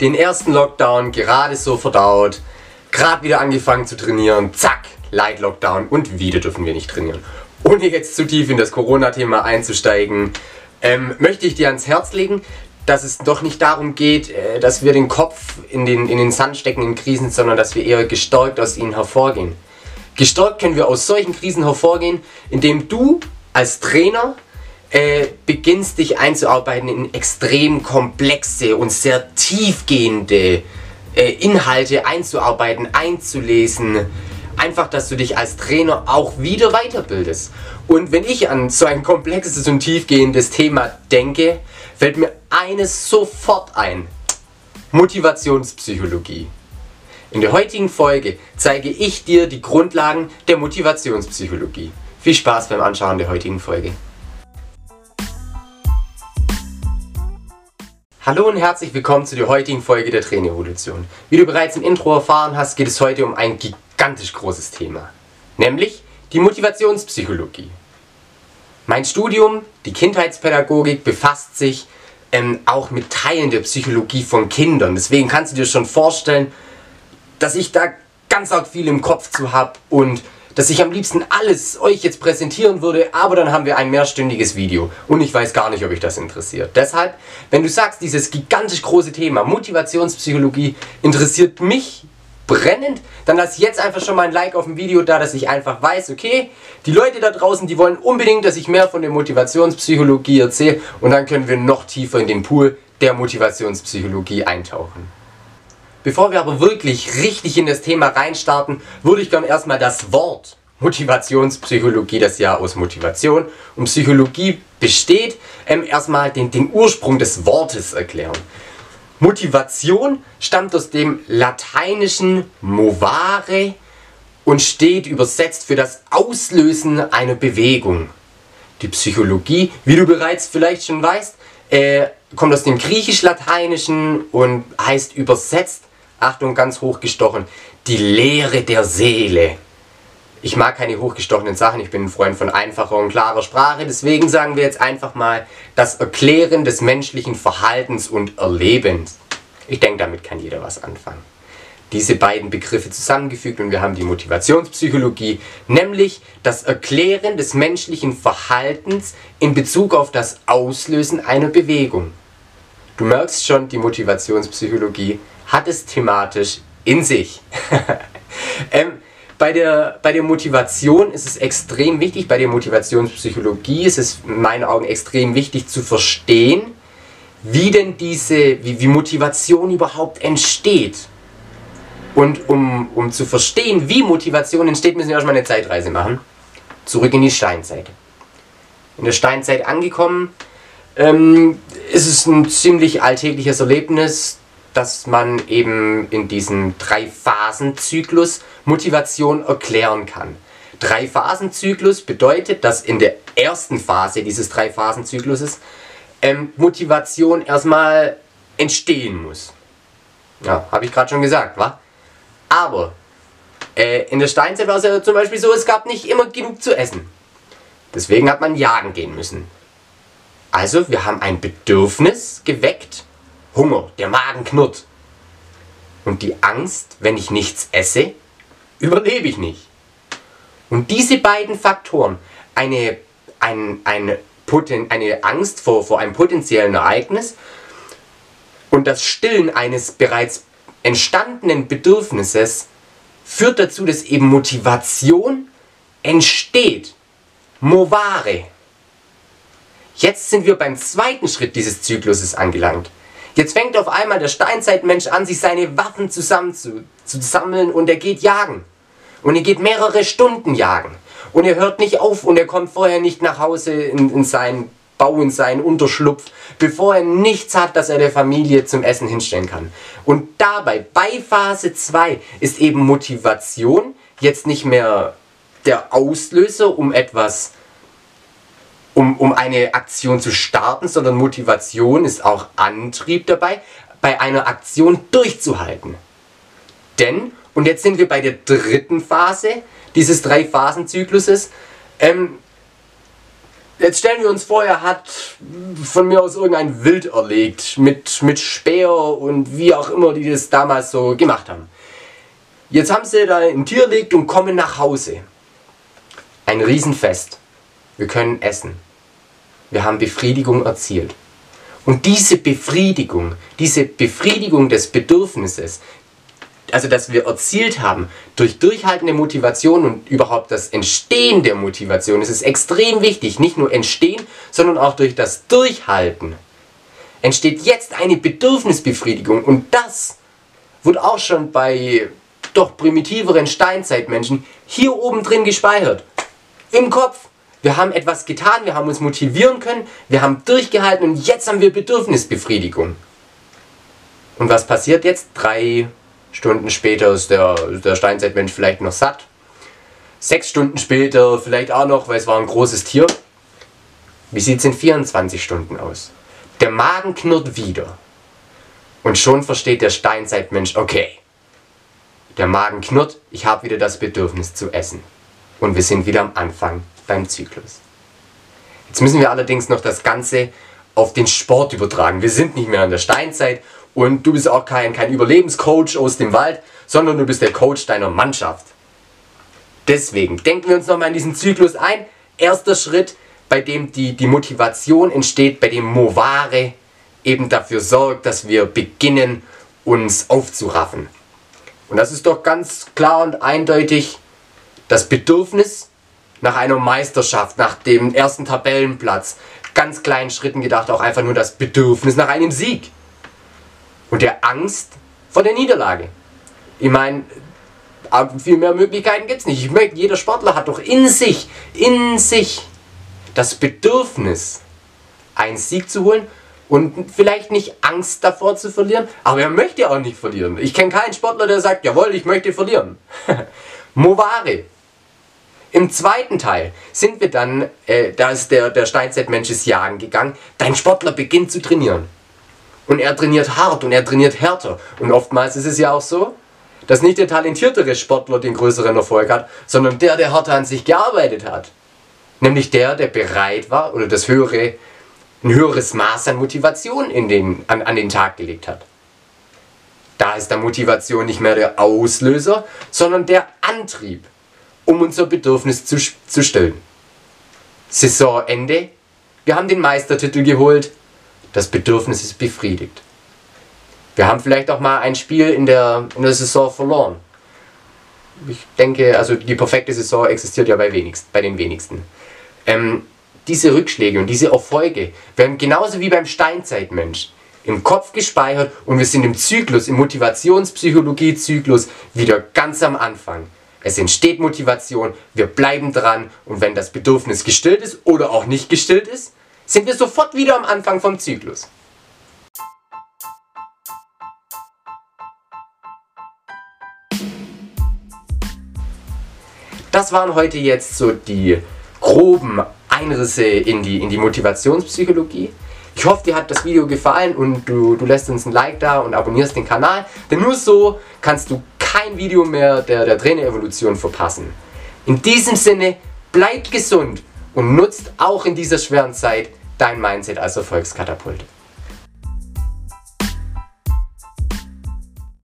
den ersten Lockdown gerade so verdaut, gerade wieder angefangen zu trainieren, zack, Light Lockdown und wieder dürfen wir nicht trainieren. Ohne jetzt zu tief in das Corona-Thema einzusteigen, ähm, möchte ich dir ans Herz legen, dass es doch nicht darum geht, äh, dass wir den Kopf in den, in den Sand stecken in Krisen, sondern dass wir eher gestärkt aus ihnen hervorgehen. Gestärkt können wir aus solchen Krisen hervorgehen, indem du als Trainer äh, beginnst dich einzuarbeiten in extrem komplexe und sehr tiefgehende äh, Inhalte einzuarbeiten, einzulesen. Einfach, dass du dich als Trainer auch wieder weiterbildest. Und wenn ich an so ein komplexes und tiefgehendes Thema denke, fällt mir eines sofort ein. Motivationspsychologie. In der heutigen Folge zeige ich dir die Grundlagen der Motivationspsychologie. Viel Spaß beim Anschauen der heutigen Folge. Hallo und herzlich willkommen zu der heutigen Folge der Trainevolution. Wie du bereits im Intro erfahren hast, geht es heute um ein gigantisch großes Thema, nämlich die Motivationspsychologie. Mein Studium, die Kindheitspädagogik, befasst sich ähm, auch mit Teilen der Psychologie von Kindern. Deswegen kannst du dir schon vorstellen, dass ich da ganz arg viel im Kopf zu habe und dass ich am liebsten alles euch jetzt präsentieren würde, aber dann haben wir ein mehrstündiges Video und ich weiß gar nicht, ob euch das interessiert. Deshalb, wenn du sagst, dieses gigantisch große Thema Motivationspsychologie interessiert mich brennend, dann lass jetzt einfach schon mal ein Like auf dem Video da, dass ich einfach weiß, okay, die Leute da draußen, die wollen unbedingt, dass ich mehr von der Motivationspsychologie erzähle und dann können wir noch tiefer in den Pool der Motivationspsychologie eintauchen. Bevor wir aber wirklich richtig in das Thema reinstarten, würde ich gerne erstmal das Wort Motivationspsychologie, das ja aus Motivation und Psychologie besteht, ähm, erstmal den, den Ursprung des Wortes erklären. Motivation stammt aus dem lateinischen movare und steht übersetzt für das Auslösen einer Bewegung. Die Psychologie, wie du bereits vielleicht schon weißt, äh, kommt aus dem griechisch-lateinischen und heißt übersetzt Achtung, ganz hochgestochen, die Lehre der Seele. Ich mag keine hochgestochenen Sachen, ich bin ein Freund von einfacher und klarer Sprache, deswegen sagen wir jetzt einfach mal das Erklären des menschlichen Verhaltens und Erlebens. Ich denke, damit kann jeder was anfangen. Diese beiden Begriffe zusammengefügt und wir haben die Motivationspsychologie, nämlich das Erklären des menschlichen Verhaltens in Bezug auf das Auslösen einer Bewegung. Du merkst schon, die Motivationspsychologie hat es thematisch in sich. ähm, bei der, bei der Motivation ist es extrem wichtig, bei der Motivationspsychologie ist es in meinen Augen extrem wichtig zu verstehen, wie denn diese, wie, wie Motivation überhaupt entsteht. Und um, um zu verstehen, wie Motivation entsteht, müssen wir erstmal eine Zeitreise machen. Zurück in die Steinzeit. In der Steinzeit angekommen, ähm, ist es ein ziemlich alltägliches Erlebnis, dass man eben in diesem Drei-Phasen-Zyklus Motivation erklären kann. Drei-Phasen-Zyklus bedeutet, dass in der ersten Phase dieses Drei-Phasen-Zykluses ähm, Motivation erstmal entstehen muss. Ja, habe ich gerade schon gesagt, wa? Aber äh, in der Steinzeit war es ja zum Beispiel so, es gab nicht immer genug zu essen. Deswegen hat man jagen gehen müssen. Also, wir haben ein Bedürfnis geweckt Hunger, der Magen knurrt. Und die Angst, wenn ich nichts esse, überlebe ich nicht. Und diese beiden Faktoren, eine, ein, eine, eine Angst vor, vor einem potenziellen Ereignis und das Stillen eines bereits entstandenen Bedürfnisses, führt dazu, dass eben Motivation entsteht. Movare. Jetzt sind wir beim zweiten Schritt dieses Zykluses angelangt. Jetzt fängt auf einmal der Steinzeitmensch an, sich seine Waffen zusammen zu, zu sammeln und er geht jagen. Und er geht mehrere Stunden jagen. Und er hört nicht auf und er kommt vorher nicht nach Hause in, in seinen Bau, in seinen Unterschlupf, bevor er nichts hat, das er der Familie zum Essen hinstellen kann. Und dabei, bei Phase 2, ist eben Motivation jetzt nicht mehr der Auslöser, um etwas um, um eine Aktion zu starten, sondern Motivation ist auch Antrieb dabei, bei einer Aktion durchzuhalten. Denn, und jetzt sind wir bei der dritten Phase dieses Drei-Phasen-Zykluses, ähm, Jetzt stellen wir uns vor, er hat von mir aus irgendein Wild erlegt, mit, mit Speer und wie auch immer die das damals so gemacht haben. Jetzt haben sie da ein Tier erlegt und kommen nach Hause. Ein Riesenfest. Wir können essen. Wir haben Befriedigung erzielt. Und diese Befriedigung, diese Befriedigung des Bedürfnisses, also dass wir erzielt haben durch durchhaltende Motivation und überhaupt das Entstehen der Motivation, das ist extrem wichtig. Nicht nur entstehen, sondern auch durch das Durchhalten entsteht jetzt eine Bedürfnisbefriedigung und das wird auch schon bei doch primitiveren Steinzeitmenschen hier oben drin gespeichert. Im Kopf. Wir haben etwas getan, wir haben uns motivieren können, wir haben durchgehalten und jetzt haben wir Bedürfnisbefriedigung. Und was passiert jetzt? Drei Stunden später ist der, der Steinzeitmensch vielleicht noch satt. Sechs Stunden später vielleicht auch noch, weil es war ein großes Tier. Wie sieht es in 24 Stunden aus? Der Magen knurrt wieder. Und schon versteht der Steinzeitmensch, okay, der Magen knurrt, ich habe wieder das Bedürfnis zu essen. Und wir sind wieder am Anfang beim Zyklus. Jetzt müssen wir allerdings noch das Ganze auf den Sport übertragen. Wir sind nicht mehr in der Steinzeit und du bist auch kein, kein Überlebenscoach aus dem Wald, sondern du bist der Coach deiner Mannschaft. Deswegen denken wir uns nochmal in diesen Zyklus ein. Erster Schritt, bei dem die, die Motivation entsteht, bei dem Movare eben dafür sorgt, dass wir beginnen, uns aufzuraffen. Und das ist doch ganz klar und eindeutig das Bedürfnis nach einer Meisterschaft, nach dem ersten Tabellenplatz. Ganz kleinen Schritten gedacht, auch einfach nur das Bedürfnis nach einem Sieg und der Angst vor der Niederlage. Ich meine, viel mehr Möglichkeiten gibt es nicht. Ich möchte, jeder Sportler hat doch in sich, in sich das Bedürfnis, einen Sieg zu holen und vielleicht nicht Angst davor zu verlieren, aber er möchte auch nicht verlieren. Ich kenne keinen Sportler, der sagt, jawohl, ich möchte verlieren. Movare. Im zweiten Teil sind wir dann, äh, da ist der, der Steinzeitmensch ist jagen gegangen, dein Sportler beginnt zu trainieren. Und er trainiert hart und er trainiert härter. Und oftmals ist es ja auch so, dass nicht der talentiertere Sportler den größeren Erfolg hat, sondern der, der härter an sich gearbeitet hat. Nämlich der, der bereit war oder das höhere, ein höheres Maß an Motivation in den, an, an den Tag gelegt hat. Da ist der Motivation nicht mehr der Auslöser, sondern der Antrieb, um unser Bedürfnis zu, zu stillen. Saisonende, wir haben den Meistertitel geholt, das Bedürfnis ist befriedigt. Wir haben vielleicht auch mal ein Spiel in der, in der Saison verloren. Ich denke, also die perfekte Saison existiert ja bei, wenigst, bei den wenigsten. Ähm, diese Rückschläge und diese Erfolge werden genauso wie beim Steinzeitmensch im Kopf gespeichert und wir sind im Zyklus, im Motivationspsychologie-Zyklus wieder ganz am Anfang. Es entsteht Motivation, wir bleiben dran und wenn das Bedürfnis gestillt ist oder auch nicht gestillt ist, sind wir sofort wieder am Anfang vom Zyklus. Das waren heute jetzt so die groben Einrisse in die, in die Motivationspsychologie. Ich hoffe, dir hat das Video gefallen und du, du lässt uns ein Like da und abonnierst den Kanal, denn nur so kannst du kein Video mehr der, der Trainerevolution verpassen. In diesem Sinne, bleibt gesund und nutzt auch in dieser schweren Zeit dein Mindset als Erfolgskatapult.